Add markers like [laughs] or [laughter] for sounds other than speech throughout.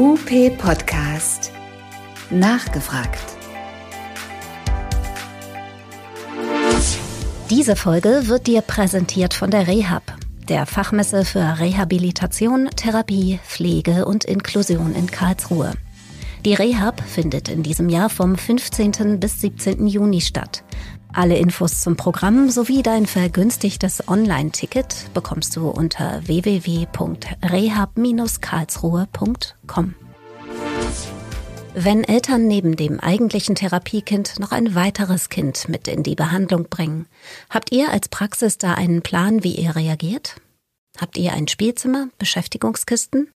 UP Podcast. Nachgefragt. Diese Folge wird dir präsentiert von der Rehab, der Fachmesse für Rehabilitation, Therapie, Pflege und Inklusion in Karlsruhe. Die Rehab findet in diesem Jahr vom 15. bis 17. Juni statt. Alle Infos zum Programm sowie dein vergünstigtes Online-Ticket bekommst du unter www.rehab-karlsruhe.com. Wenn Eltern neben dem eigentlichen Therapiekind noch ein weiteres Kind mit in die Behandlung bringen, habt ihr als Praxis da einen Plan, wie ihr reagiert? Habt ihr ein Spielzimmer, Beschäftigungskisten?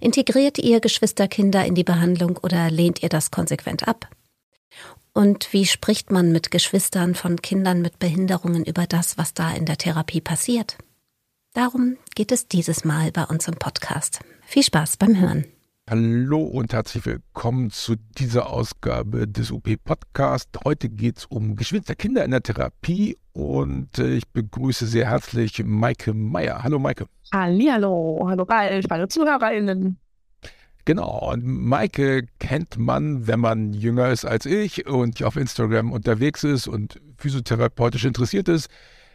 Integriert ihr Geschwisterkinder in die Behandlung oder lehnt ihr das konsequent ab? Und wie spricht man mit Geschwistern von Kindern mit Behinderungen über das, was da in der Therapie passiert? Darum geht es dieses Mal bei uns im Podcast. Viel Spaß beim Hören. Hallo und herzlich willkommen zu dieser Ausgabe des UP Podcast. Heute geht es um Geschwisterkinder in der Therapie und äh, ich begrüße sehr herzlich Maike Meyer. Hallo Maike. Hallihallo, hallo Ralf, hallo ZuhörerInnen. Genau, und Maike kennt man, wenn man jünger ist als ich und auf Instagram unterwegs ist und physiotherapeutisch interessiert ist,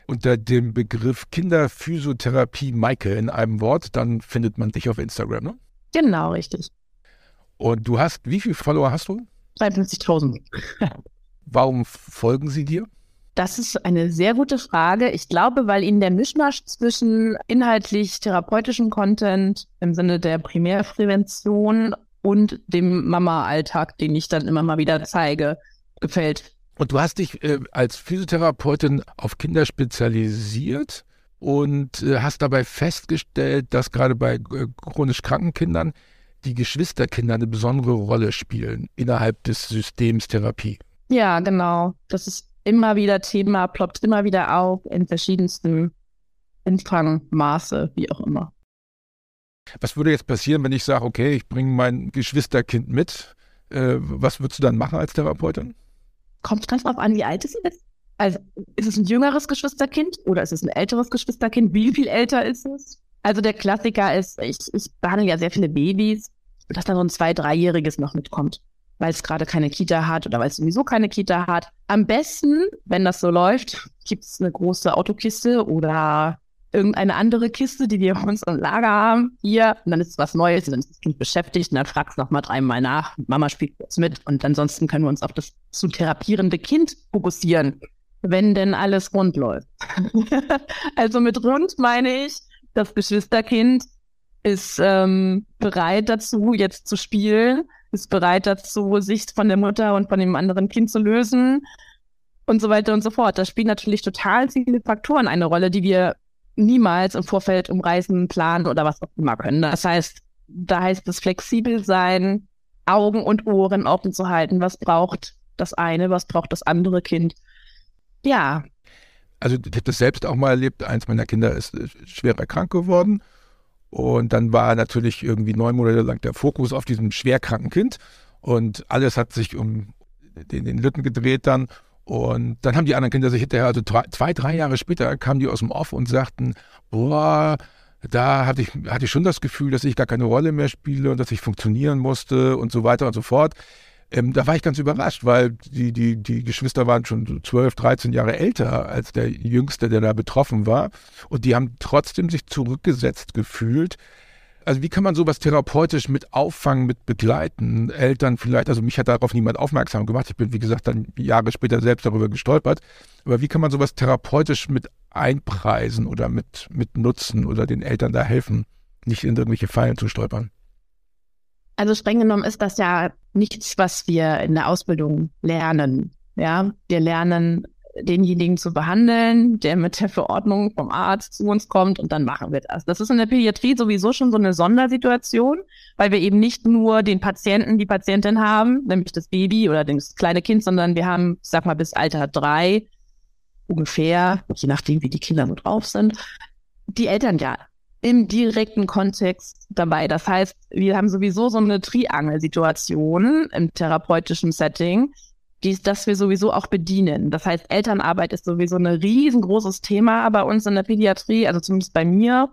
unter dem Begriff Kinderphysiotherapie Maike in einem Wort, dann findet man dich auf Instagram, ne? Genau, richtig. Und du hast, wie viele Follower hast du? 53.000. Warum folgen sie dir? Das ist eine sehr gute Frage. Ich glaube, weil Ihnen der Mischmasch zwischen inhaltlich therapeutischem Content im Sinne der Primärprävention und dem Mama-Alltag, den ich dann immer mal wieder zeige, gefällt. Und du hast dich äh, als Physiotherapeutin auf Kinder spezialisiert und äh, hast dabei festgestellt, dass gerade bei äh, chronisch kranken Kindern die Geschwisterkinder eine besondere Rolle spielen innerhalb des Systems Therapie. Ja, genau. Das ist immer wieder Thema, ploppt immer wieder auf in verschiedensten Umfangmaße, wie auch immer. Was würde jetzt passieren, wenn ich sage, okay, ich bringe mein Geschwisterkind mit? Äh, was würdest du dann machen als Therapeutin? Kommt ganz drauf an, wie alt es ist. Also ist es ein jüngeres Geschwisterkind oder ist es ein älteres Geschwisterkind? Wie viel älter ist es? Also der Klassiker ist, ich, ich behandle ja sehr viele Babys, dass da so ein zwei-, dreijähriges noch mitkommt weil es gerade keine Kita hat oder weil es sowieso keine Kita hat. Am besten, wenn das so läuft, gibt es eine große Autokiste oder irgendeine andere Kiste, die wir bei uns im Lager haben, hier, und dann ist es was Neues, dann ist das Kind beschäftigt und dann fragst du nochmal dreimal nach, Mama spielt kurz mit und ansonsten können wir uns auf das zu therapierende Kind fokussieren, wenn denn alles rund läuft. [laughs] also mit rund meine ich, das Geschwisterkind ist ähm, bereit dazu, jetzt zu spielen, ist bereit dazu, sich von der Mutter und von dem anderen Kind zu lösen und so weiter und so fort. Da spielen natürlich total viele Faktoren eine Rolle, die wir niemals im Vorfeld umreißen, planen oder was auch immer können. Das heißt, da heißt es flexibel sein, Augen und Ohren offen zu halten. Was braucht das eine, was braucht das andere Kind? Ja. Also ich habe das selbst auch mal erlebt. Eins meiner Kinder ist schwer krank geworden und dann war natürlich irgendwie neun Monate lang der Fokus auf diesem schwerkranken Kind. Und alles hat sich um den, den Lütten gedreht dann. Und dann haben die anderen Kinder sich hinterher, also zwei, drei Jahre später, kamen die aus dem Off und sagten, boah, da hatte ich, hatte ich schon das Gefühl, dass ich gar keine Rolle mehr spiele und dass ich funktionieren musste und so weiter und so fort. Ähm, da war ich ganz überrascht, weil die, die, die Geschwister waren schon 12, 13 Jahre älter als der Jüngste, der da betroffen war. Und die haben trotzdem sich zurückgesetzt gefühlt. Also wie kann man sowas therapeutisch mit auffangen, mit begleiten? Eltern vielleicht, also mich hat darauf niemand aufmerksam gemacht. Ich bin, wie gesagt, dann Jahre später selbst darüber gestolpert. Aber wie kann man sowas therapeutisch mit einpreisen oder mit, mit nutzen oder den Eltern da helfen, nicht in irgendwelche Fallen zu stolpern? Also streng genommen ist das ja nichts, was wir in der Ausbildung lernen. Ja, wir lernen denjenigen zu behandeln, der mit der Verordnung vom Arzt zu uns kommt und dann machen wir das. Das ist in der Pädiatrie sowieso schon so eine Sondersituation, weil wir eben nicht nur den Patienten, die Patientin haben, nämlich das Baby oder das kleine Kind, sondern wir haben, ich sag mal, bis Alter drei ungefähr, je nachdem, wie die Kinder so drauf sind, die Eltern ja im direkten Kontext dabei. Das heißt, wir haben sowieso so eine Triangel-Situation im therapeutischen Setting, die, das wir sowieso auch bedienen. Das heißt, Elternarbeit ist sowieso ein riesengroßes Thema bei uns in der Pädiatrie, also zumindest bei mir.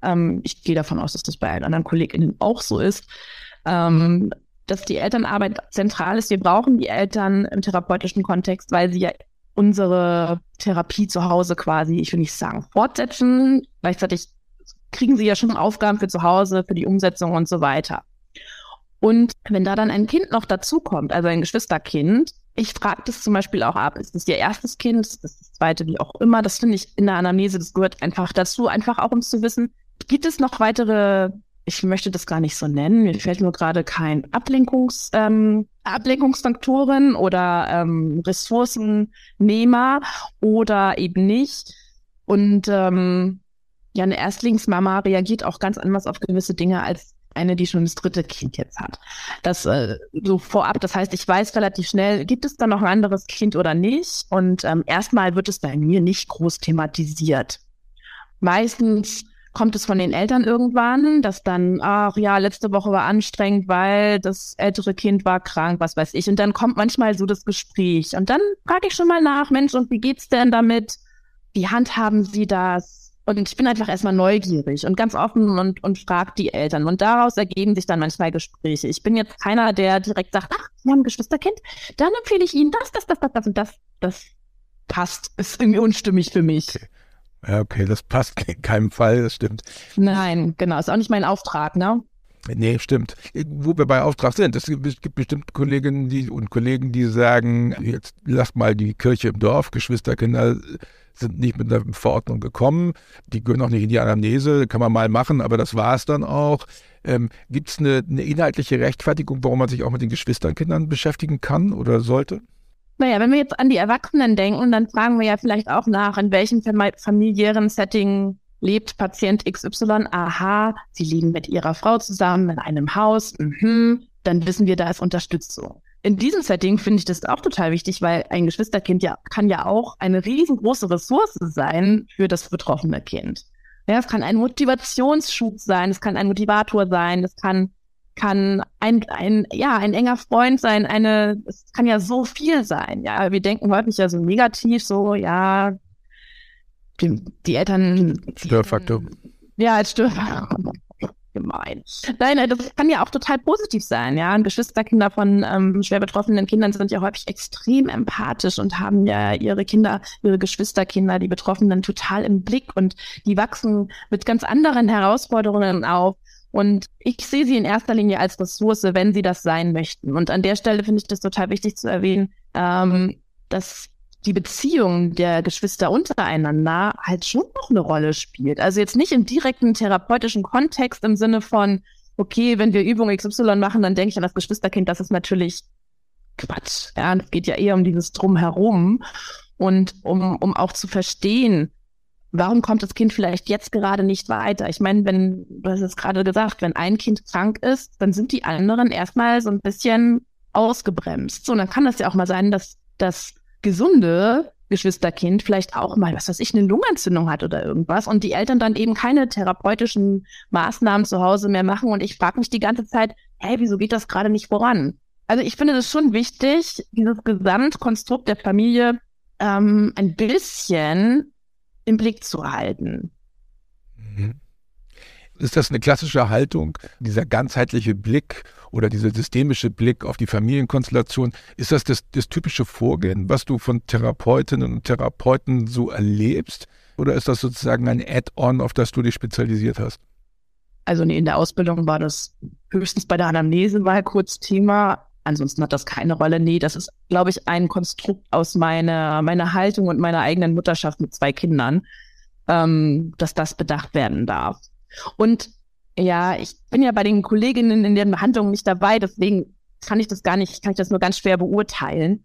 ähm, ich gehe davon aus, dass das bei allen anderen KollegInnen auch so ist, ähm, dass die Elternarbeit zentral ist. Wir brauchen die Eltern im therapeutischen Kontext, weil sie ja unsere Therapie zu Hause quasi, ich will nicht sagen, fortsetzen. Gleichzeitig kriegen sie ja schon Aufgaben für zu Hause, für die Umsetzung und so weiter. Und wenn da dann ein Kind noch dazukommt, also ein Geschwisterkind, ich frage das zum Beispiel auch ab, ist das ihr erstes Kind, ist das das zweite, wie auch immer, das finde ich in der Anamnese, das gehört einfach dazu, einfach auch um zu wissen, gibt es noch weitere ich möchte das gar nicht so nennen, mir fällt nur gerade kein Ablenkungs, ähm, Ablenkungsfaktoren oder ähm, Ressourcennehmer oder eben nicht. Und ähm, ja, eine Erstlingsmama reagiert auch ganz anders auf gewisse Dinge als eine, die schon das dritte Kind jetzt hat. Das äh, so vorab, das heißt, ich weiß relativ schnell, gibt es da noch ein anderes Kind oder nicht? Und ähm, erstmal wird es bei mir nicht groß thematisiert. Meistens kommt es von den Eltern irgendwann, dass dann, ach ja, letzte Woche war anstrengend, weil das ältere Kind war krank, was weiß ich. Und dann kommt manchmal so das Gespräch. Und dann frage ich schon mal nach, Mensch, und wie geht's denn damit? Wie handhaben Sie das? Und ich bin einfach erstmal neugierig und ganz offen und, und frage die Eltern. Und daraus ergeben sich dann manchmal Gespräche. Ich bin jetzt keiner, der direkt sagt, ach, Sie haben ein Geschwisterkind, dann empfehle ich Ihnen das, das, das, das, das und das. Das passt, ist irgendwie unstimmig für mich. Okay. Ja, okay, das passt in keinem Fall, das stimmt. Nein, genau, ist auch nicht mein Auftrag, ne? Nee, stimmt. Wo wir bei Auftrag sind, es gibt bestimmt Kolleginnen die, und Kollegen, die sagen, jetzt lass mal die Kirche im Dorf, Geschwisterkinder sind nicht mit einer Verordnung gekommen, die gehören auch nicht in die Anamnese, kann man mal machen, aber das war es dann auch. Ähm, gibt es eine, eine inhaltliche Rechtfertigung, warum man sich auch mit den Geschwisterkindern beschäftigen kann oder sollte? Naja, wenn wir jetzt an die Erwachsenen denken, dann fragen wir ja vielleicht auch nach, in welchem familiären Setting lebt Patient XY. Aha, sie liegen mit ihrer Frau zusammen in einem Haus. Mhm, dann wissen wir, da ist Unterstützung. In diesem Setting finde ich das auch total wichtig, weil ein Geschwisterkind ja kann ja auch eine riesengroße Ressource sein für das betroffene Kind. Ja, es kann ein Motivationsschub sein, es kann ein Motivator sein, es kann kann ein, ein, ja, ein enger Freund sein, eine, es kann ja so viel sein, ja. Wir denken häufig ja so negativ, so, ja, die, die Eltern. Störfaktor. Ja, als Störfaktor. Gemein. Nein, das kann ja auch total positiv sein, ja. Und Geschwisterkinder von ähm, schwer betroffenen Kindern sind ja häufig extrem empathisch und haben ja ihre Kinder, ihre Geschwisterkinder, die Betroffenen total im Blick und die wachsen mit ganz anderen Herausforderungen auf und ich sehe sie in erster Linie als Ressource, wenn sie das sein möchten. Und an der Stelle finde ich das total wichtig zu erwähnen, ähm, dass die Beziehung der Geschwister untereinander halt schon noch eine Rolle spielt. Also jetzt nicht im direkten therapeutischen Kontext im Sinne von, okay, wenn wir Übung XY machen, dann denke ich an das Geschwisterkind, das ist natürlich Quatsch. Ja, es geht ja eher um dieses Drumherum und um, um auch zu verstehen, warum kommt das Kind vielleicht jetzt gerade nicht weiter? Ich meine, wenn, du hast es gerade gesagt, wenn ein Kind krank ist, dann sind die anderen erstmal so ein bisschen ausgebremst. So, und dann kann das ja auch mal sein, dass das gesunde Geschwisterkind vielleicht auch mal, was weiß ich, eine Lungenentzündung hat oder irgendwas und die Eltern dann eben keine therapeutischen Maßnahmen zu Hause mehr machen und ich frage mich die ganze Zeit, hey, wieso geht das gerade nicht voran? Also ich finde das schon wichtig, dieses Gesamtkonstrukt der Familie ähm, ein bisschen im Blick zu halten. Mhm. Ist das eine klassische Haltung, dieser ganzheitliche Blick oder dieser systemische Blick auf die Familienkonstellation? Ist das, das das typische Vorgehen, was du von Therapeutinnen und Therapeuten so erlebst? Oder ist das sozusagen ein Add-on, auf das du dich spezialisiert hast? Also in der Ausbildung war das höchstens bei der Anamnese mal kurz Thema. Ansonsten hat das keine Rolle. Nee, das ist, glaube ich, ein Konstrukt aus meiner, meiner Haltung und meiner eigenen Mutterschaft mit zwei Kindern, ähm, dass das bedacht werden darf. Und ja, ich bin ja bei den Kolleginnen in der Behandlung nicht dabei, deswegen kann ich das gar nicht, kann ich das nur ganz schwer beurteilen.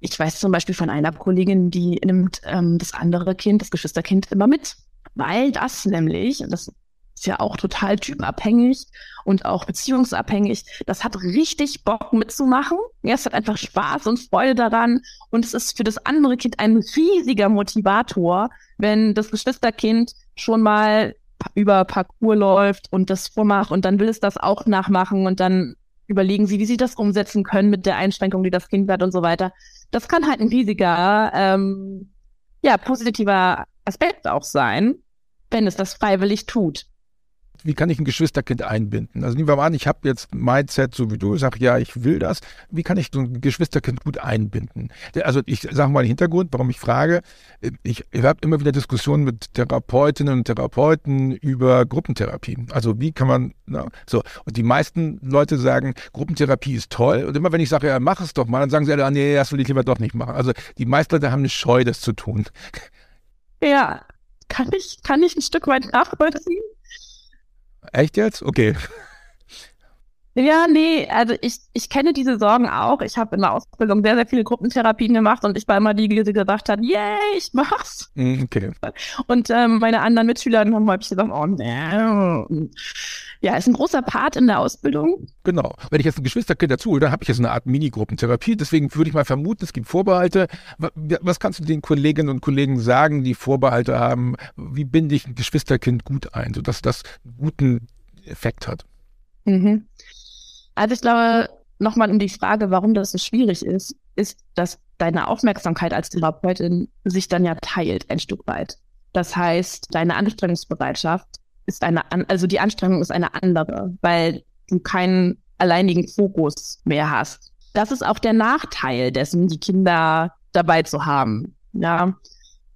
Ich weiß zum Beispiel von einer Kollegin, die nimmt ähm, das andere Kind, das Geschwisterkind, immer mit, weil das nämlich, und das ist ja auch total typenabhängig und auch beziehungsabhängig. Das hat richtig Bock mitzumachen. Ja, es hat einfach Spaß und Freude daran. Und es ist für das andere Kind ein riesiger Motivator, wenn das Geschwisterkind schon mal über Parcours läuft und das vormacht und dann will es das auch nachmachen und dann überlegen sie, wie sie das umsetzen können mit der Einschränkung, die das Kind hat und so weiter. Das kann halt ein riesiger, ähm, ja, positiver Aspekt auch sein, wenn es das freiwillig tut. Wie kann ich ein Geschwisterkind einbinden? Also nehmen wir mal an, ich habe jetzt Mindset, so wie du, sag ja, ich will das. Wie kann ich so ein Geschwisterkind gut einbinden? Also ich sage mal den Hintergrund, warum ich frage. Ich, ich habe immer wieder Diskussionen mit Therapeutinnen und Therapeuten über Gruppentherapie. Also wie kann man, na, so. Und die meisten Leute sagen, Gruppentherapie ist toll. Und immer wenn ich sage, ja, mach es doch mal, dann sagen sie, ja, nee, das will ich lieber doch nicht machen. Also die meisten Leute haben eine Scheu, das zu tun. Ja, kann ich, kann ich ein Stück weit nachvollziehen. Echt jetzt? Okay. Ja, nee, also ich, ich kenne diese Sorgen auch. Ich habe in der Ausbildung sehr, sehr viele Gruppentherapien gemacht und ich war immer die, die gesagt hat, yay, ich mach's. Mm, okay. Und ähm, meine anderen Mitschüler haben häufig gesagt, oh nee. Ja, ist ein großer Part in der Ausbildung. Genau. Wenn ich jetzt ein Geschwisterkind dazu hole, dann habe ich jetzt eine Art Mini-Gruppentherapie. Deswegen würde ich mal vermuten, es gibt Vorbehalte. Was kannst du den Kolleginnen und Kollegen sagen, die Vorbehalte haben? Wie binde ich ein Geschwisterkind gut ein, sodass das einen guten Effekt hat? Mhm. Also ich glaube, nochmal um die Frage, warum das so schwierig ist, ist, dass deine Aufmerksamkeit als Therapeutin sich dann ja teilt ein Stück weit. Das heißt, deine Anstrengungsbereitschaft ist eine, also die Anstrengung ist eine andere, weil du keinen alleinigen Fokus mehr hast. Das ist auch der Nachteil dessen, die Kinder dabei zu haben. Ja.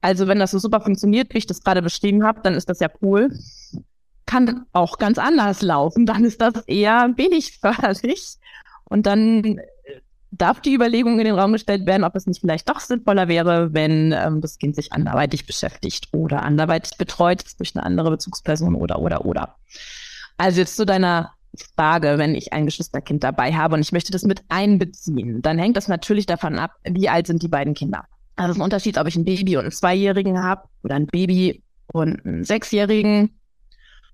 Also wenn das so super funktioniert, wie ich das gerade beschrieben habe, dann ist das ja cool kann auch ganz anders laufen. Dann ist das eher wenig förderlich. Und dann äh, darf die Überlegung in den Raum gestellt werden, ob es nicht vielleicht doch sinnvoller wäre, wenn ähm, das Kind sich anderweitig beschäftigt oder anderweitig betreut ist durch eine andere Bezugsperson oder, oder, oder. Also jetzt zu deiner Frage, wenn ich ein Geschwisterkind dabei habe und ich möchte das mit einbeziehen, dann hängt das natürlich davon ab, wie alt sind die beiden Kinder. Also es ist ein Unterschied, ob ich ein Baby und einen Zweijährigen habe oder ein Baby und einen Sechsjährigen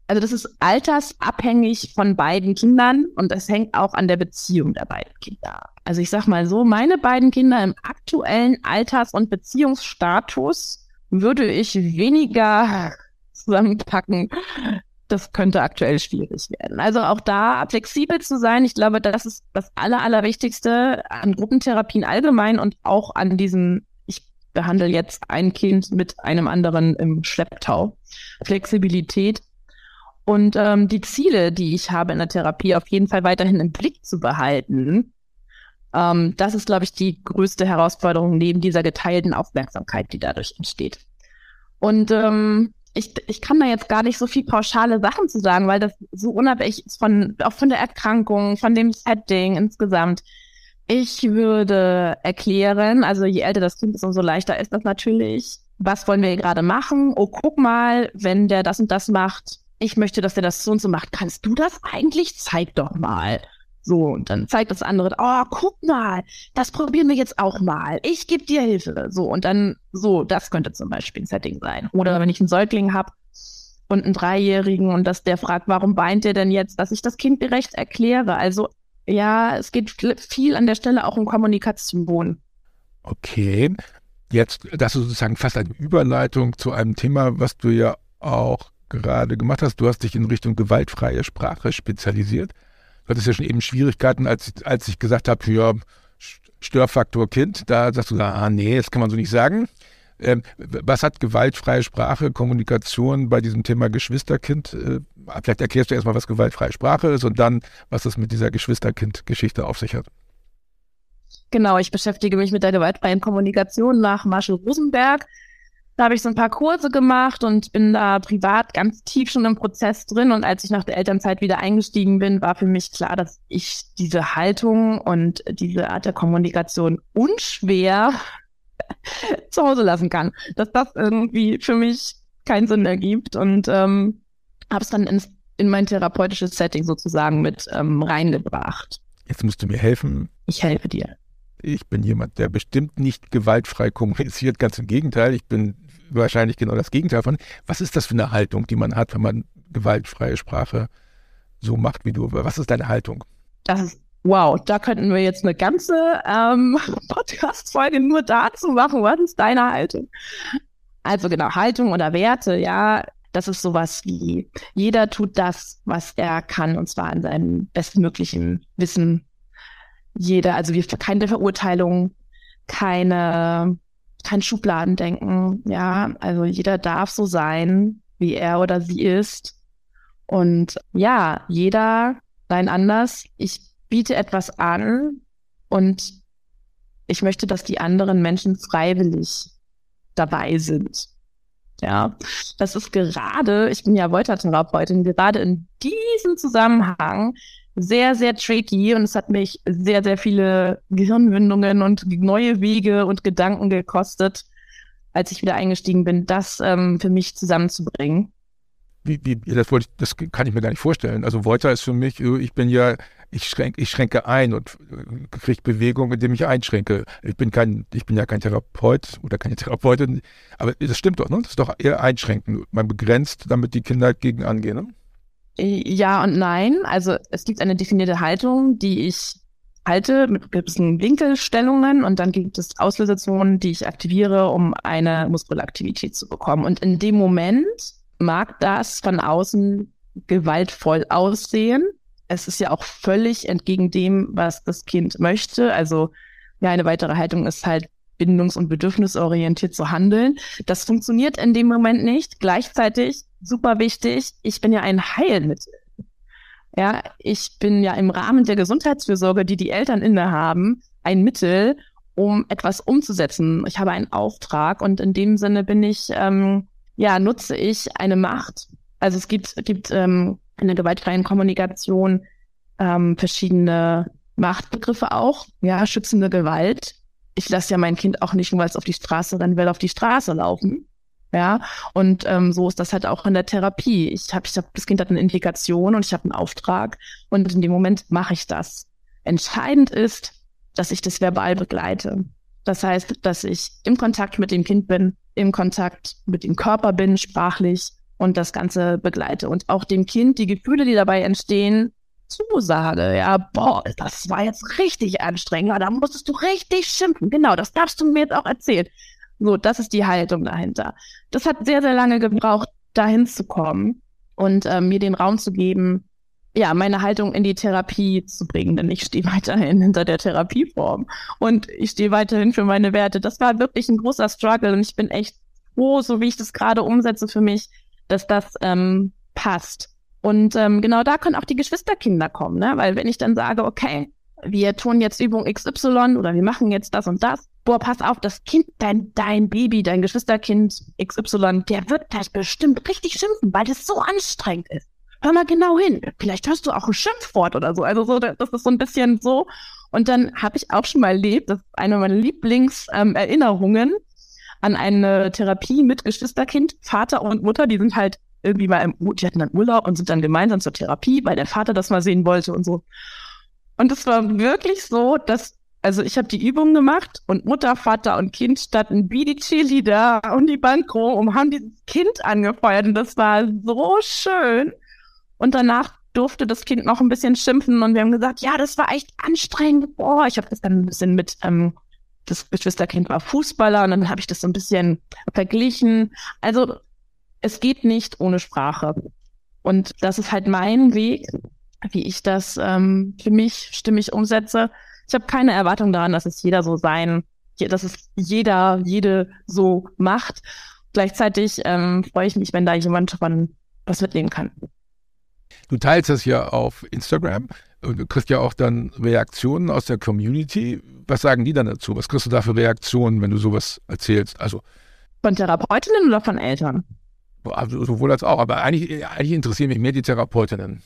also das ist altersabhängig von beiden Kindern und das hängt auch an der Beziehung der beiden Kinder. Also ich sag mal so, meine beiden Kinder im aktuellen Alters- und Beziehungsstatus würde ich weniger zusammenpacken. Das könnte aktuell schwierig werden. Also auch da flexibel zu sein, ich glaube, das ist das Aller, Allerwichtigste an Gruppentherapien allgemein und auch an diesem, ich behandle jetzt ein Kind mit einem anderen im Schlepptau. Flexibilität und ähm, die Ziele, die ich habe in der Therapie, auf jeden Fall weiterhin im Blick zu behalten. Ähm, das ist, glaube ich, die größte Herausforderung neben dieser geteilten Aufmerksamkeit, die dadurch entsteht. Und ähm, ich, ich kann da jetzt gar nicht so viel pauschale Sachen zu sagen, weil das so unabhängig ist von, auch von der Erkrankung, von dem Setting insgesamt. Ich würde erklären, also je älter das Kind ist, umso leichter ist das natürlich. Was wollen wir gerade machen? Oh, guck mal, wenn der das und das macht, ich möchte, dass der das so und so macht. Kannst du das eigentlich? Zeig doch mal. So, und dann zeigt das andere, oh, guck mal, das probieren wir jetzt auch mal. Ich gebe dir Hilfe. So, und dann, so, das könnte zum Beispiel ein Setting sein. Oder wenn ich einen Säugling habe und einen Dreijährigen und dass der fragt, warum weint der denn jetzt, dass ich das Kind gerecht erkläre. Also, ja, es geht viel an der Stelle auch um Kommunikation. Okay. Jetzt, das ist sozusagen fast eine Überleitung zu einem Thema, was du ja auch gerade gemacht hast. Du hast dich in Richtung gewaltfreie Sprache spezialisiert. Du hattest ja schon eben Schwierigkeiten, als, als ich gesagt habe, ja, Störfaktor Kind. Da sagst du, ah nee, das kann man so nicht sagen. Ähm, was hat gewaltfreie Sprache, Kommunikation bei diesem Thema Geschwisterkind? Äh, vielleicht erklärst du erstmal, was gewaltfreie Sprache ist und dann, was es mit dieser Geschwisterkind-Geschichte auf sich hat. Genau, ich beschäftige mich mit der gewaltfreien Kommunikation nach Marshall Rosenberg. Da habe ich so ein paar Kurse gemacht und bin da privat ganz tief schon im Prozess drin. Und als ich nach der Elternzeit wieder eingestiegen bin, war für mich klar, dass ich diese Haltung und diese Art der Kommunikation unschwer [laughs] zu Hause lassen kann. Dass das irgendwie für mich keinen Sinn ergibt. Und ähm, habe es dann ins, in mein therapeutisches Setting sozusagen mit ähm, reingebracht. Jetzt musst du mir helfen. Ich helfe dir. Ich bin jemand, der bestimmt nicht gewaltfrei kommuniziert. Ganz im Gegenteil. Ich bin wahrscheinlich genau das Gegenteil von. Was ist das für eine Haltung, die man hat, wenn man gewaltfreie Sprache so macht wie du? Was ist deine Haltung? Das ist Wow, da könnten wir jetzt eine ganze ähm, [laughs] Podcast-Folge nur dazu machen. Was ist deine Haltung? Also genau, Haltung oder Werte, ja, das ist sowas wie, jeder tut das, was er kann, und zwar in seinem bestmöglichen Wissen. Jeder, also wir keine Verurteilung, keine kein Schubladendenken. Ja, also jeder darf so sein, wie er oder sie ist. Und ja, jeder sein anders. Ich biete etwas an und ich möchte, dass die anderen Menschen freiwillig dabei sind. Ja, das ist gerade, ich bin ja Volta-Therapeutin, gerade in diesem Zusammenhang sehr, sehr tricky und es hat mich sehr, sehr viele Gehirnwindungen und neue Wege und Gedanken gekostet, als ich wieder eingestiegen bin, das ähm, für mich zusammenzubringen. Wie, wie, das, wollte ich, das kann ich mir gar nicht vorstellen. Also Volta ist für mich, ich bin ja ich schränke, ich schränke ein und äh, kriege Bewegung, indem ich einschränke. Ich bin kein, ich bin ja kein Therapeut oder keine Therapeutin, aber das stimmt doch, ne? Das ist doch eher einschränken. Man begrenzt, damit die Kinder gegen angehen, ne? Ja und nein. Also es gibt eine definierte Haltung, die ich halte mit gewissen Winkelstellungen und dann gibt es Auslösezonen, die ich aktiviere, um eine Muskelaktivität zu bekommen. Und in dem Moment mag das von außen gewaltvoll aussehen, es ist ja auch völlig entgegen dem, was das Kind möchte. Also ja, eine weitere Haltung ist halt bindungs- und bedürfnisorientiert zu handeln. Das funktioniert in dem Moment nicht. Gleichzeitig, super wichtig, ich bin ja ein Heilmittel. Ja, ich bin ja im Rahmen der Gesundheitsfürsorge, die die Eltern innehaben, ein Mittel, um etwas umzusetzen. Ich habe einen Auftrag und in dem Sinne bin ich, ähm, ja, nutze ich eine Macht. Also es gibt, gibt ähm, in der gewaltfreien Kommunikation ähm, verschiedene Machtbegriffe auch, ja, schützende Gewalt. Ich lasse ja mein Kind auch nicht nur, weil es auf die Straße rennen will, auf die Straße laufen. Ja, und ähm, so ist das halt auch in der Therapie. Ich habe, ich hab, das Kind hat eine Indikation und ich habe einen Auftrag und in dem Moment mache ich das. Entscheidend ist, dass ich das verbal begleite. Das heißt, dass ich im Kontakt mit dem Kind bin, im Kontakt mit dem Körper bin, sprachlich, und das Ganze begleite und auch dem Kind die Gefühle, die dabei entstehen, zusage. Ja, boah, das war jetzt richtig anstrengend. Da musstest du richtig schimpfen. Genau, das darfst du mir jetzt auch erzählen. So, das ist die Haltung dahinter. Das hat sehr, sehr lange gebraucht, dahin zu kommen und äh, mir den Raum zu geben, ja, meine Haltung in die Therapie zu bringen, denn ich stehe [laughs] weiterhin hinter der Therapieform und ich stehe weiterhin für meine Werte. Das war wirklich ein großer Struggle und ich bin echt froh, so wie ich das gerade umsetze für mich, dass das ähm, passt. Und ähm, genau da können auch die Geschwisterkinder kommen, ne? Weil wenn ich dann sage, okay, wir tun jetzt Übung XY oder wir machen jetzt das und das, boah, pass auf, das Kind, dein, dein Baby, dein Geschwisterkind XY, der wird gleich bestimmt richtig schimpfen, weil das so anstrengend ist. Hör mal genau hin. Vielleicht hörst du auch ein Schimpfwort oder so. Also so, das ist so ein bisschen so. Und dann habe ich auch schon mal erlebt, das ist eine meiner Lieblingserinnerungen, ähm, an eine Therapie mit Geschwisterkind, Vater und Mutter, die sind halt irgendwie mal im, die hatten dann Urlaub und sind dann gemeinsam zur Therapie, weil der Vater das mal sehen wollte und so. Und es war wirklich so, dass, also ich habe die Übung gemacht und Mutter, Vater und Kind standen wie die Cheerleader und die Bankro und haben dieses Kind angefeuert und das war so schön. Und danach durfte das Kind noch ein bisschen schimpfen und wir haben gesagt, ja, das war echt anstrengend. Boah, ich habe das dann ein bisschen mit ähm, das Geschwisterkind war Fußballer und dann habe ich das so ein bisschen verglichen. Also es geht nicht ohne Sprache. Und das ist halt mein Weg, wie ich das ähm, für mich stimmig umsetze. Ich habe keine Erwartung daran, dass es jeder so sein, dass es jeder, jede so macht. Gleichzeitig ähm, freue ich mich, wenn da jemand von was mitnehmen kann. Du teilst das ja auf Instagram und du kriegst ja auch dann Reaktionen aus der Community. Was sagen die dann dazu? Was kriegst du da für Reaktionen, wenn du sowas erzählst? Also von Therapeutinnen oder von Eltern? Also, sowohl als auch, aber eigentlich, eigentlich interessieren mich mehr die Therapeutinnen.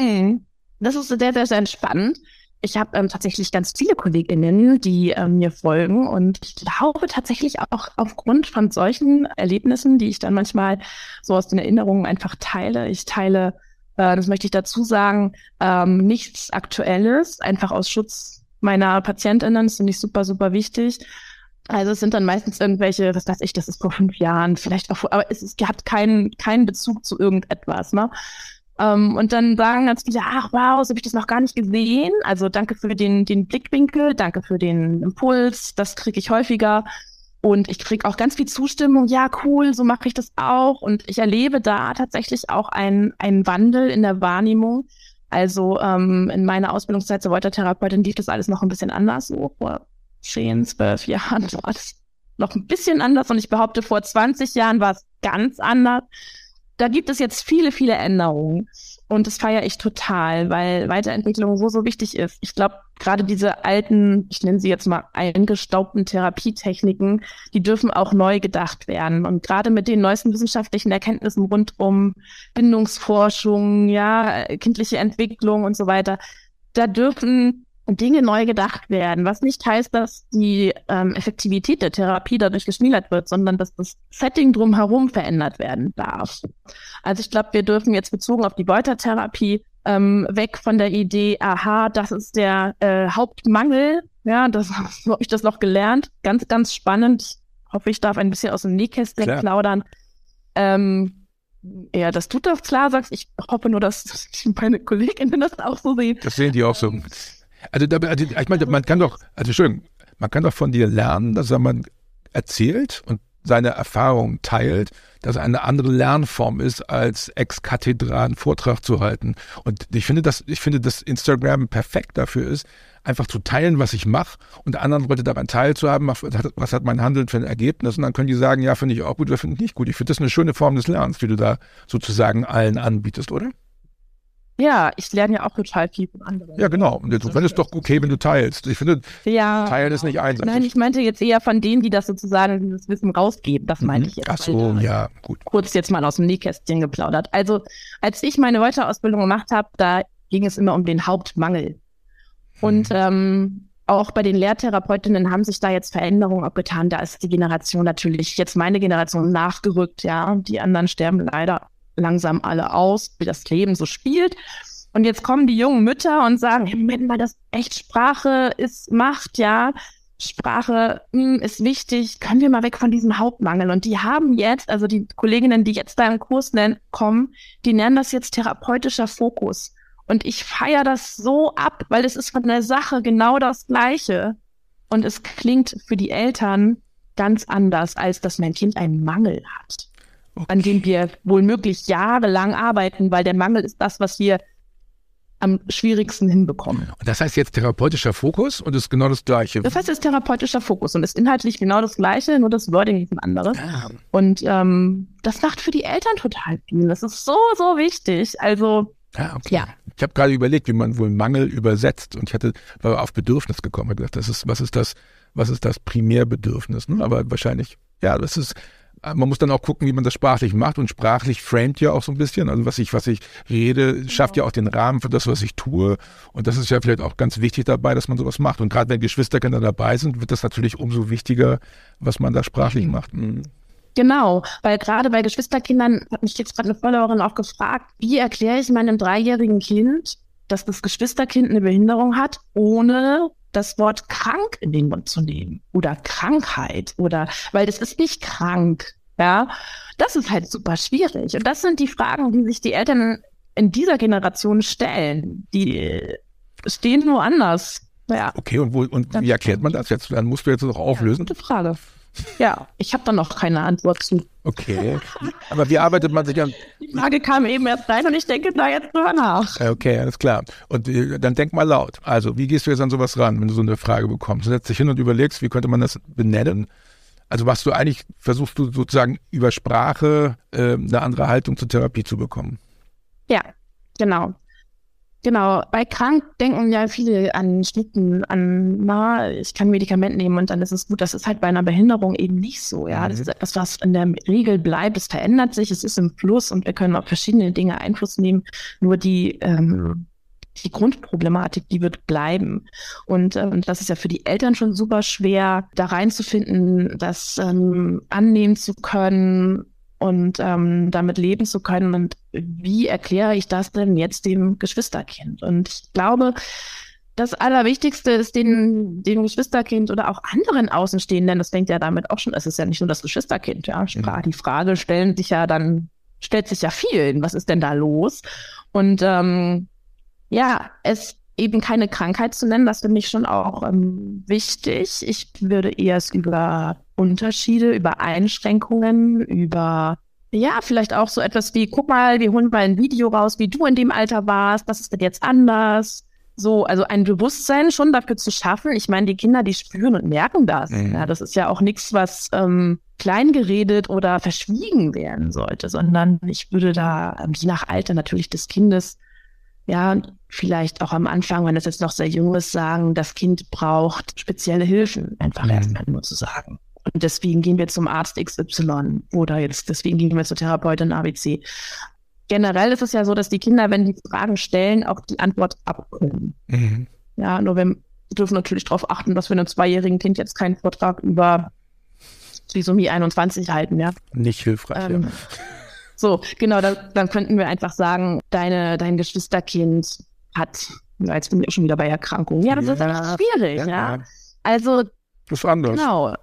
Mhm. Das ist sehr, sehr, sehr spannend. Ich habe ähm, tatsächlich ganz viele Kolleginnen, die ähm, mir folgen und ich glaube tatsächlich auch aufgrund von solchen Erlebnissen, die ich dann manchmal so aus den Erinnerungen einfach teile. Ich teile äh, das möchte ich dazu sagen, ähm, nichts Aktuelles, einfach aus Schutz meiner PatientInnen, das finde ich super, super wichtig. Also es sind dann meistens irgendwelche, was weiß ich, das ist vor fünf Jahren, vielleicht auch vor, aber es, es hat keinen keinen Bezug zu irgendetwas, ne? Um, ähm, und dann sagen ganz viele, ach wow, so habe ich das noch gar nicht gesehen. Also danke für den, den Blickwinkel, danke für den Impuls, das kriege ich häufiger. Und ich kriege auch ganz viel Zustimmung, ja, cool, so mache ich das auch. Und ich erlebe da tatsächlich auch einen, einen Wandel in der Wahrnehmung. Also ähm, in meiner Ausbildungszeit zur Woltertherapeutin lief das alles noch ein bisschen anders. So vor zehn, zwölf Jahren [laughs] war das noch ein bisschen anders. Und ich behaupte, vor 20 Jahren war es ganz anders. da gibt es jetzt viele, viele Änderungen. Und das feiere ich total, weil Weiterentwicklung so, so wichtig ist. Ich glaube, gerade diese alten, ich nenne sie jetzt mal eingestaubten Therapietechniken, die dürfen auch neu gedacht werden. Und gerade mit den neuesten wissenschaftlichen Erkenntnissen rund um Bindungsforschung, ja, kindliche Entwicklung und so weiter, da dürfen Dinge neu gedacht werden, was nicht heißt, dass die ähm, Effektivität der Therapie dadurch geschmälert wird, sondern dass das Setting drumherum verändert werden darf. Also ich glaube, wir dürfen jetzt bezogen auf die Beutertherapie ähm, weg von der Idee, aha, das ist der äh, Hauptmangel, ja, das [laughs] so habe ich das noch gelernt, ganz, ganz spannend. Ich hoffe, ich darf ein bisschen aus dem Nähkästchen Klar. plaudern. Ähm, ja, dass du das klar sagst. Ich hoffe nur, dass [laughs] meine Kolleginnen das auch so sehen. Das sehen die auch so. Also, da, also ich meine, man kann doch, also Entschuldigung, man kann doch von dir lernen, dass man erzählt und seine Erfahrungen teilt, dass eine andere Lernform ist, als ex cathedra einen Vortrag zu halten. Und ich finde, dass, ich finde, dass Instagram perfekt dafür ist, einfach zu teilen, was ich mache und anderen Leute daran teilzuhaben, was hat mein Handeln für ein Ergebnis. Und dann können die sagen, ja, finde ich auch gut oder finde ich nicht gut. Ich finde das eine schöne Form des Lernens, die du da sozusagen allen anbietest, oder? Ja, ich lerne ja auch total viel von anderen. Ja, genau. Und wenn es doch okay, wenn du teilst. Ich finde, ja, teilen ist nicht einseitig. Nein, ich meinte jetzt eher von denen, die das sozusagen, dieses Wissen rausgeben. Das meinte mhm. ich jetzt. Ach so, ja, gut. Kurz jetzt mal aus dem Nähkästchen geplaudert. Also, als ich meine Weuterausbildung gemacht habe, da ging es immer um den Hauptmangel. Und mhm. ähm, auch bei den Lehrtherapeutinnen haben sich da jetzt Veränderungen abgetan. Da ist die Generation natürlich jetzt meine Generation nachgerückt, ja. Die anderen sterben leider langsam alle aus, wie das Leben so spielt. Und jetzt kommen die jungen Mütter und sagen, hey, Moment mal, das echt Sprache ist Macht, ja. Sprache mh, hm, ist wichtig, können wir mal weg von diesem Hauptmangel. Und die haben jetzt, also die Kolleginnen, die jetzt da im Kurs nennen, kommen, die nennen das jetzt therapeutischer Fokus. Und ich feiere das so ab, weil es ist von der Sache genau das Gleiche. Und es klingt für die Eltern ganz anders, als dass mein Kind einen Mangel hat okay. an dem wir wohl möglich jahrelang arbeiten, weil der Mangel ist das, was wir am schwierigsten hinbekommen. Und das heißt jetzt therapeutischer Fokus und ist genau das Gleiche? Das heißt jetzt therapeutischer Fokus und ist inhaltlich genau das Gleiche, nur das Wording ist ein anderes. Ah. Und ähm, das macht für die Eltern total viel. Das ist so, so wichtig. Also, ah, okay. ja. Ich habe gerade überlegt, wie man wohl Mangel übersetzt und ich hatte war auf Bedürfnis gekommen. Ich gedacht, das ist, was ist das, was ist das Primärbedürfnis? Ne? Aber wahrscheinlich, ja, das ist man muss dann auch gucken, wie man das sprachlich macht und sprachlich framet ja auch so ein bisschen. Also was ich, was ich rede, schafft ja auch den Rahmen für das, was ich tue. Und das ist ja vielleicht auch ganz wichtig dabei, dass man sowas macht. Und gerade wenn Geschwisterkinder dabei sind, wird das natürlich umso wichtiger, was man da sprachlich macht. Mhm. Genau, weil gerade bei Geschwisterkindern hat mich jetzt gerade eine Followerin auch gefragt, wie erkläre ich meinem dreijährigen Kind, dass das Geschwisterkind eine Behinderung hat, ohne das Wort krank in den Mund zu nehmen oder Krankheit oder, weil das ist nicht krank, ja. Das ist halt super schwierig. Und das sind die Fragen, die sich die Eltern in dieser Generation stellen. Die stehen nur anders. Ja. Okay, und, wo, und wie erklärt man das jetzt? Dann musst du jetzt noch auflösen. Ja, gute Frage. Ja, ich habe da noch keine Antwort zu. Okay. Aber wie arbeitet man sich an. Die Frage kam eben erst rein und ich denke da jetzt drüber nach. Okay, alles klar. Und äh, dann denk mal laut. Also, wie gehst du jetzt an sowas ran, wenn du so eine Frage bekommst? Du setzt dich hin und überlegst, wie könnte man das benennen? Also, was du eigentlich versuchst du sozusagen über Sprache äh, eine andere Haltung zur Therapie zu bekommen? Ja, genau. Genau, bei krank denken ja viele an Schnitten, an, na, ich kann Medikament nehmen und dann ist es gut. Das ist halt bei einer Behinderung eben nicht so, ja. Das mhm. ist etwas, was in der Regel bleibt. Es verändert sich, es ist im Fluss und wir können auf verschiedene Dinge Einfluss nehmen. Nur die, ähm, die Grundproblematik, die wird bleiben. Und ähm, das ist ja für die Eltern schon super schwer, da reinzufinden, das ähm, annehmen zu können, und ähm, damit leben zu können. Und wie erkläre ich das denn jetzt dem Geschwisterkind? Und ich glaube, das Allerwichtigste ist den, dem Geschwisterkind oder auch anderen Außenstehenden, das fängt ja damit auch schon, es ist ja nicht nur das Geschwisterkind, ja. Mhm. Die Frage stellen sich ja dann, stellt sich ja vielen, was ist denn da los? Und ähm, ja, es eben keine Krankheit zu nennen, das finde ich schon auch ähm, wichtig. Ich würde eher es über Unterschiede, über Einschränkungen, über ja, vielleicht auch so etwas wie, guck mal, wir holen mal ein Video raus, wie du in dem Alter warst, das ist denn jetzt anders. So, also ein Bewusstsein schon dafür zu schaffen. Ich meine, die Kinder, die spüren und merken das. Mhm. Ja, das ist ja auch nichts, was ähm, klein geredet oder verschwiegen werden sollte, sondern ich würde da, ähm, je nach Alter natürlich des Kindes, ja, vielleicht auch am Anfang, wenn es jetzt noch sehr jung ist, sagen, das Kind braucht spezielle Hilfen, einfach mhm. erstmal nur zu sagen. Und deswegen gehen wir zum Arzt XY oder jetzt deswegen gehen wir zur Therapeutin ABC. Generell ist es ja so, dass die Kinder, wenn die Fragen stellen, auch die Antwort abkönnen. Mhm. Ja, nur wir dürfen natürlich darauf achten, dass wir einem zweijährigen Kind jetzt keinen Vortrag über Trisomie 21 halten, ja. Nicht hilfreich, ähm, ja. So, genau, dann, dann könnten wir einfach sagen, deine, dein Geschwisterkind hat, jetzt bin ich schon wieder bei Erkrankungen. Ja, das ja, ist schwierig, ja. ja. Also, das ist anders. Genau.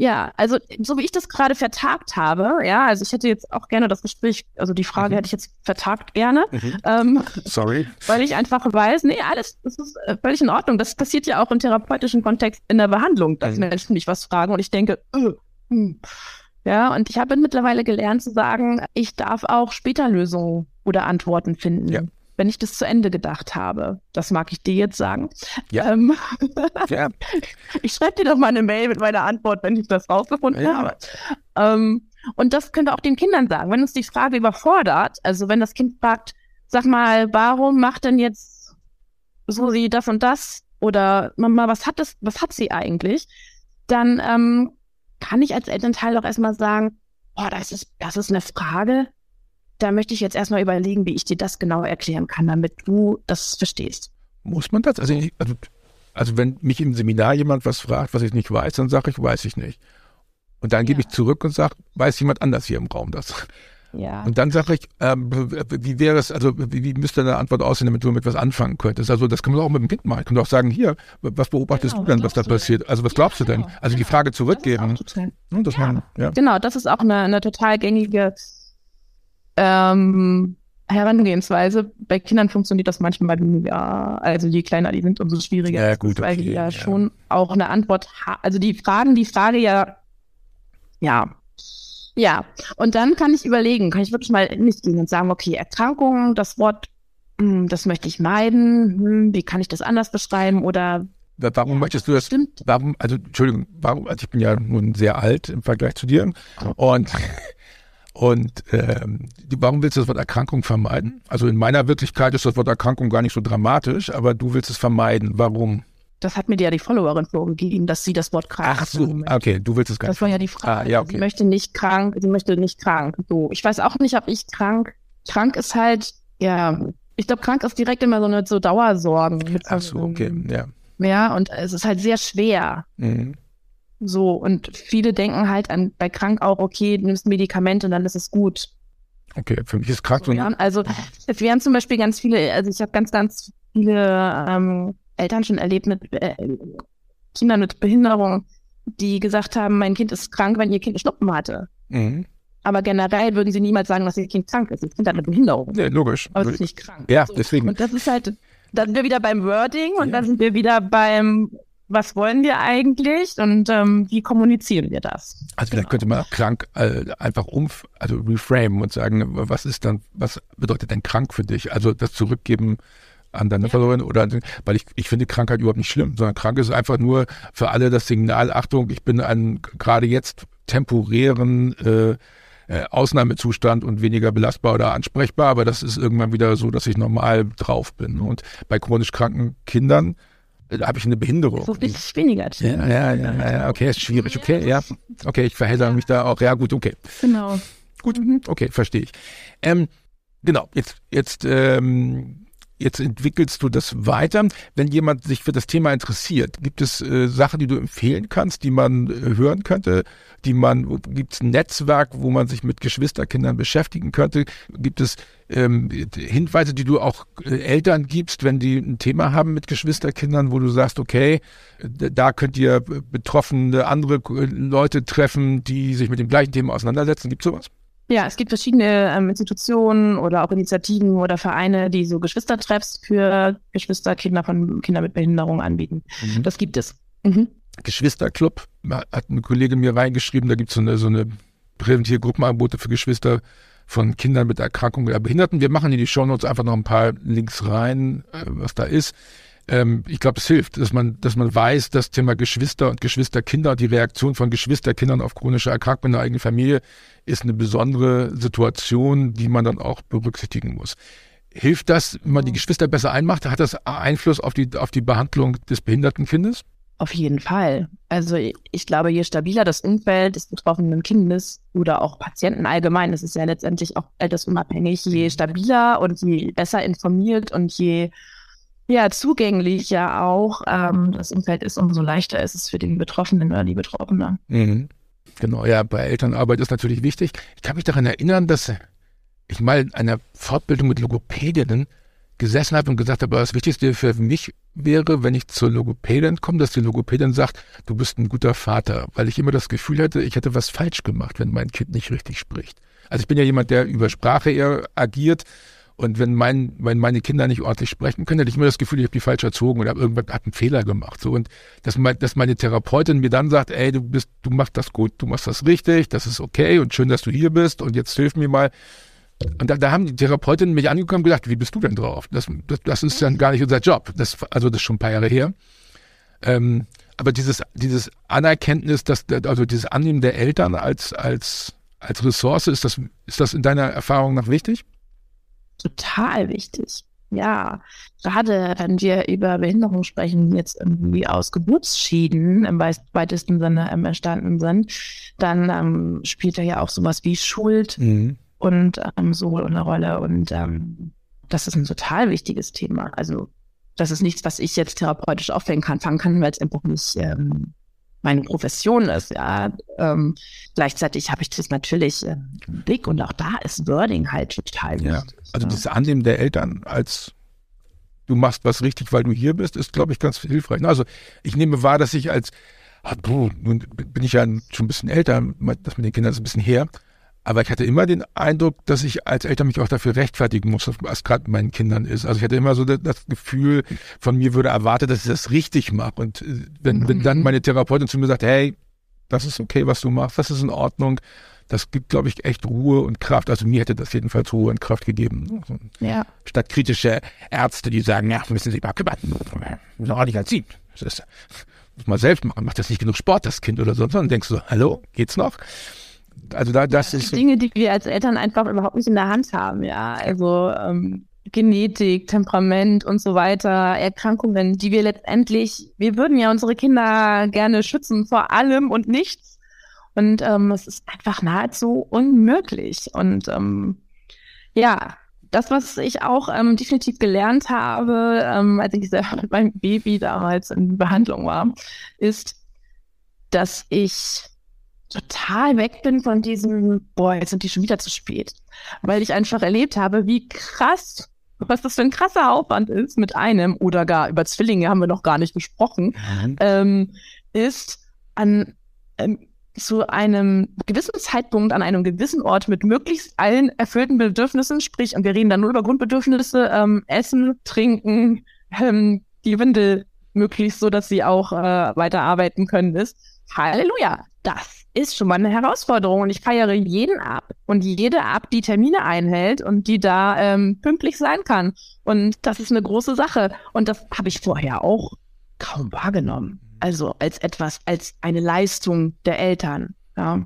Ja, also so wie ich das gerade vertagt habe, ja, also ich hätte jetzt auch gerne das Gespräch, also die Frage mhm. hätte ich jetzt vertagt gerne. Mhm. Ähm, Sorry. Weil ich einfach weiß, nee, alles, das ist äh, völlig in Ordnung. Das passiert ja auch im therapeutischen Kontext in der Behandlung, dass mhm. Menschen mich was fragen und ich denke, äh, hm. ja, und ich habe mittlerweile gelernt zu sagen, ich darf auch später Lösungen oder Antworten finden. Ja wenn ich das zu Ende gedacht habe. Das mag ich dir jetzt sagen. Ja. Ähm, ja. [laughs] Ich schreibe dir doch mal eine Mail mit meiner Antwort, wenn ich das rausgefunden ja. habe. Ähm, und das können wir auch den Kindern sagen. Wenn uns die Frage überfordert, also wenn das Kind fragt, sag mal, warum macht denn jetzt so sie das und das? Oder Mama, was hat das, was hat sie eigentlich? Dann ähm, kann ich als Elternteil auch erstmal sagen, oh, das ist, das ist eine Frage, da möchte ich jetzt erstmal überlegen, wie ich dir das genau erklären kann, damit du das verstehst. Muss man das? Also, also, also wenn mich im Seminar jemand was fragt, was ich nicht weiß, dann sage ich, weiß ich nicht. Und dann ja. gebe ich zurück und sage, weiß jemand anders hier im Raum das? Ja. Und dann sage ich, ähm, wie wäre es, also wie, wie müsste eine Antwort aussehen, damit du mit was anfangen könntest? Also das kann man auch mit dem Kind machen. Ich kann auch sagen, hier, was beobachtest genau, du denn, was da passiert? Also was glaubst ja, du denn? Genau. Also die Frage zurückgeben. Das, das ja. Man, ja. Genau, das ist auch eine, eine total gängige ähm, Herangehensweise. Bei Kindern funktioniert das manchmal weniger. Also je kleiner die sind, umso schwieriger ja, gut, ist, weil okay, die ja, ja, schon auch eine Antwort haben. Also die fragen die Frage ja, ja. Ja, und dann kann ich überlegen, kann ich wirklich mal nicht gehen und sagen, okay, Erkrankung, das Wort, hm, das möchte ich meiden, hm, wie kann ich das anders beschreiben oder Warum möchtest du das? Stimmt. Warum, also Entschuldigung, warum, also ich bin ja nun sehr alt im Vergleich zu dir und und ähm, warum willst du das Wort Erkrankung vermeiden? Also in meiner Wirklichkeit ist das Wort Erkrankung gar nicht so dramatisch, aber du willst es vermeiden. Warum? Das hat mir ja die Followerin vorgegeben, dass sie das Wort krank Ach so, okay, du willst es gar nicht. Das war ja die Frage. Ah, ja, okay. Sie möchte nicht krank, sie möchte nicht krank. So, ich weiß auch nicht, ob ich krank. Krank ist halt, ja, ich glaube, krank ist direkt immer so eine so Dauersorgen. Ach so, okay, ja. Ja, und es ist halt sehr schwer. Mhm. So, und viele denken halt an bei krank auch, okay, du nimmst Medikamente und dann ist es gut. Okay, für mich ist krank so. Ja, also es wären zum Beispiel ganz viele, also ich habe ganz, ganz viele ähm, Eltern schon erlebt mit äh, Kindern mit Behinderung, die gesagt haben, mein Kind ist krank, wenn ihr Kind Schnupfen hatte. Mhm. Aber generell würden sie niemals sagen, dass ihr Kind krank ist. Das Kind hat eine Behinderung. Ja, logisch. Aber es ist nicht krank. Ja, so. deswegen. Und das ist halt, dann sind wir wieder beim Wording und ja. dann sind wir wieder beim was wollen wir eigentlich und ähm, wie kommunizieren wir das? Also vielleicht genau. könnte man auch krank äh, einfach um, also reframe und sagen, was ist dann, was bedeutet denn krank für dich? Also das zurückgeben an deine ja. Verloren oder weil ich, ich finde Krankheit überhaupt nicht schlimm, sondern krank ist einfach nur für alle das Signal, Achtung, ich bin an gerade jetzt temporären äh, äh, Ausnahmezustand und weniger belastbar oder ansprechbar, aber das ist irgendwann wieder so, dass ich normal drauf bin. Und bei chronisch kranken Kindern da habe ich eine Behinderung. So richtig weniger. Ja, ja, ja, ja, okay, ist schwierig. Okay, ja. Okay, ich verhellere mich da auch. Ja, gut, okay. Genau. Gut, mhm. okay, verstehe ich. Ähm, genau, jetzt, jetzt ähm, Jetzt entwickelst du das weiter. Wenn jemand sich für das Thema interessiert, gibt es äh, Sachen, die du empfehlen kannst, die man äh, hören könnte? Die man, gibt es ein Netzwerk, wo man sich mit Geschwisterkindern beschäftigen könnte? Gibt es ähm, Hinweise, die du auch äh, Eltern gibst, wenn die ein Thema haben mit Geschwisterkindern, wo du sagst, okay, da könnt ihr betroffene andere äh, Leute treffen, die sich mit dem gleichen Thema auseinandersetzen? Gibt es sowas? Ja, es gibt verschiedene ähm, Institutionen oder auch Initiativen oder Vereine, die so Geschwistertreffs für Geschwisterkinder von Kindern mit Behinderung anbieten. Mhm. Das gibt es. Mhm. Geschwisterclub, hat eine Kollegin mir reingeschrieben, da gibt es so eine, so eine präventive Gruppenangebote für Geschwister von Kindern mit Erkrankungen oder Behinderten. Wir machen in die Shownotes einfach noch ein paar Links rein, äh, was da ist. Ähm, ich glaube, es hilft, dass man, dass man weiß, das Thema Geschwister und Geschwisterkinder, die Reaktion von Geschwisterkindern auf chronische Erkrankungen in der eigenen Familie ist eine besondere Situation, die man dann auch berücksichtigen muss. Hilft das, wenn man die Geschwister besser einmacht? Hat das Einfluss auf die, auf die Behandlung des behinderten Kindes? Auf jeden Fall. Also ich glaube, je stabiler das Umfeld des betroffenen Kindes oder auch Patienten allgemein, das ist ja letztendlich auch altersunabhängig, je stabiler und je besser informiert und je ja, zugänglicher auch ähm, das Umfeld ist, umso leichter ist es für den Betroffenen oder die Betroffene. Mhm. Genau, ja, bei Elternarbeit ist natürlich wichtig. Ich kann mich daran erinnern, dass ich mal in einer Fortbildung mit Logopädinnen gesessen habe und gesagt habe, das Wichtigste für mich wäre, wenn ich zur Logopädin komme, dass die Logopädin sagt, du bist ein guter Vater, weil ich immer das Gefühl hatte, ich hätte was falsch gemacht, wenn mein Kind nicht richtig spricht. Also ich bin ja jemand, der über Sprache eher agiert und wenn, mein, wenn meine Kinder nicht ordentlich sprechen können, hätte ich immer das Gefühl, ich habe die falsch erzogen oder habe irgendwann hab einen Fehler gemacht. So und dass, mein, dass meine Therapeutin mir dann sagt, ey, du bist, du machst das gut, du machst das richtig, das ist okay und schön, dass du hier bist und jetzt hilf mir mal. Und da, da haben die Therapeutinnen mich angekommen und gesagt, wie bist du denn drauf? Das, das, das ist dann gar nicht unser Job. Das, also das ist schon ein paar Jahre her. Ähm, aber dieses, dieses Anerkenntnis, dass, also dieses Annehmen der Eltern als, als, als Ressource, ist das, ist das in deiner Erfahrung nach wichtig? Total wichtig. Ja, gerade wenn wir über Behinderung sprechen, jetzt irgendwie aus Geburtsschieden im weitesten Sinne ähm, entstanden sind, dann ähm, spielt da ja auch sowas wie Schuld mhm. und ähm, so eine Rolle. Und ähm, das ist ein total wichtiges Thema. Also das ist nichts, was ich jetzt therapeutisch auffangen kann, fangen kann, weil es einfach nicht ähm, meine Profession ist, ja. Ähm, gleichzeitig habe ich das natürlich äh, im Blick und auch da ist Wording halt total ja. wichtig. Also ja. dieses Annehmen der Eltern als du machst was richtig, weil du hier bist, ist, glaube ich, ganz hilfreich. Also ich nehme wahr, dass ich als, ah, puh, nun bin ich ja schon ein bisschen älter, das mit den Kindern ist ein bisschen her, aber ich hatte immer den Eindruck, dass ich als Eltern mich auch dafür rechtfertigen muss, was gerade mit meinen Kindern ist. Also ich hatte immer so das Gefühl, von mir würde erwartet, dass ich das richtig mache. Und äh, wenn, wenn dann mhm. meine Therapeutin zu mir sagt, hey, das ist okay, was du machst, das ist in Ordnung, das gibt, glaube ich, echt Ruhe und Kraft. Also mir hätte das jedenfalls Ruhe und Kraft gegeben. Ja. Statt kritische Ärzte, die sagen, ja, müssen Sie mal kümmern. So auch nicht als Sie. Das ist, muss man selbst machen. Macht das nicht genug Sport, das Kind oder so. Und dann denkst du, hallo, geht's noch? Also da, das ist Dinge, die wir als Eltern einfach überhaupt nicht in der Hand haben, ja. Also ähm, Genetik, Temperament und so weiter, Erkrankungen, die wir letztendlich, wir würden ja unsere Kinder gerne schützen vor allem und nichts. Und ähm, es ist einfach nahezu unmöglich. Und ähm, ja, das, was ich auch ähm, definitiv gelernt habe, ähm, als ich selber mit meinem Baby damals in Behandlung war, ist, dass ich total weg bin von diesem, boah, jetzt sind die schon wieder zu spät. Weil ich einfach erlebt habe, wie krass, was das für ein krasser Aufwand ist mit einem oder gar über Zwillinge haben wir noch gar nicht gesprochen, ähm, ist an ähm, zu einem gewissen Zeitpunkt an einem gewissen Ort mit möglichst allen erfüllten Bedürfnissen, sprich, und wir reden dann nur über Grundbedürfnisse, ähm, Essen, Trinken, ähm, die Windel möglichst so, dass sie auch äh, weiterarbeiten können, ist. Halleluja, das ist schon mal eine Herausforderung und ich feiere jeden ab und jede ab, die Termine einhält und die da ähm, pünktlich sein kann. Und das ist eine große Sache. Und das habe ich vorher auch kaum wahrgenommen. Also als etwas, als eine Leistung der Eltern. Ja.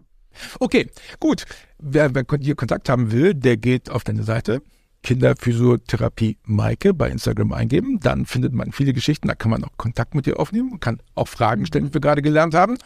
Okay, gut. Wer, wer hier Kontakt haben will, der geht auf deine Seite. Kinderphysiotherapie Maike bei Instagram eingeben. Dann findet man viele Geschichten. Da kann man auch Kontakt mit dir aufnehmen, kann auch Fragen stellen, wie wir gerade gelernt haben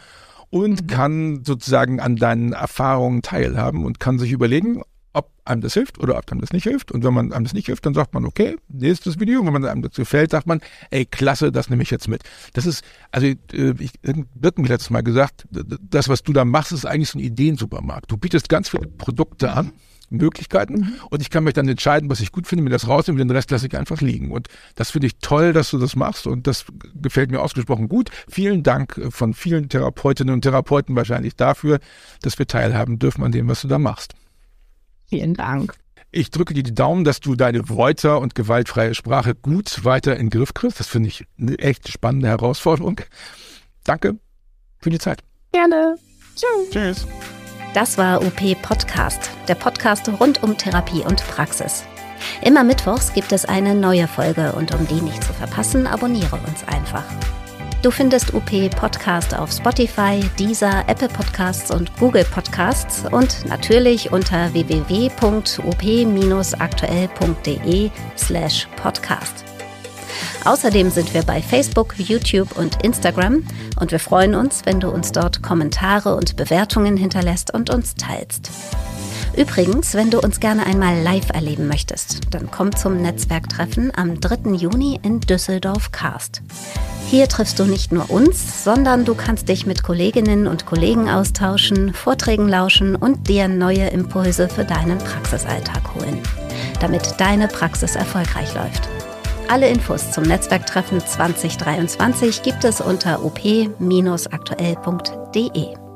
und mhm. kann sozusagen an deinen Erfahrungen teilhaben und kann sich überlegen, ob einem das hilft oder ob einem das nicht hilft. Und wenn man einem das nicht hilft, dann sagt man, okay, nächstes Video. Und wenn man einem das gefällt, sagt man, ey, klasse, das nehme ich jetzt mit. Das ist, also äh, ich, wird mir letztes Mal gesagt, das, was du da machst, ist eigentlich so ein Ideensupermarkt. Du bietest ganz viele Produkte an Möglichkeiten mhm. und ich kann mich dann entscheiden, was ich gut finde, mir das rausnehme, den Rest lasse ich einfach liegen. Und das finde ich toll, dass du das machst und das gefällt mir ausgesprochen gut. Vielen Dank äh, von vielen Therapeutinnen und Therapeuten wahrscheinlich dafür, dass wir teilhaben dürfen an dem, was du da machst. Vielen Dank. Ich drücke dir die Daumen, dass du deine Wolter und gewaltfreie Sprache gut weiter in den Griff kriegst. Das finde ich eine echt spannende Herausforderung. Danke für die Zeit. Gerne. Tschüss. Tschüss. Das war UP Podcast, der Podcast rund um Therapie und Praxis. Immer mittwochs gibt es eine neue Folge und um die nicht zu verpassen, abonniere uns einfach. Du findest UP Podcast auf Spotify, Deezer, Apple Podcasts und Google Podcasts und natürlich unter www.up-aktuell.de slash podcast. Außerdem sind wir bei Facebook, YouTube und Instagram und wir freuen uns, wenn du uns dort Kommentare und Bewertungen hinterlässt und uns teilst. Übrigens, wenn du uns gerne einmal live erleben möchtest, dann komm zum Netzwerktreffen am 3. Juni in Düsseldorf-Karst. Hier triffst du nicht nur uns, sondern du kannst dich mit Kolleginnen und Kollegen austauschen, Vorträgen lauschen und dir neue Impulse für deinen Praxisalltag holen, damit deine Praxis erfolgreich läuft. Alle Infos zum Netzwerktreffen 2023 gibt es unter op-aktuell.de.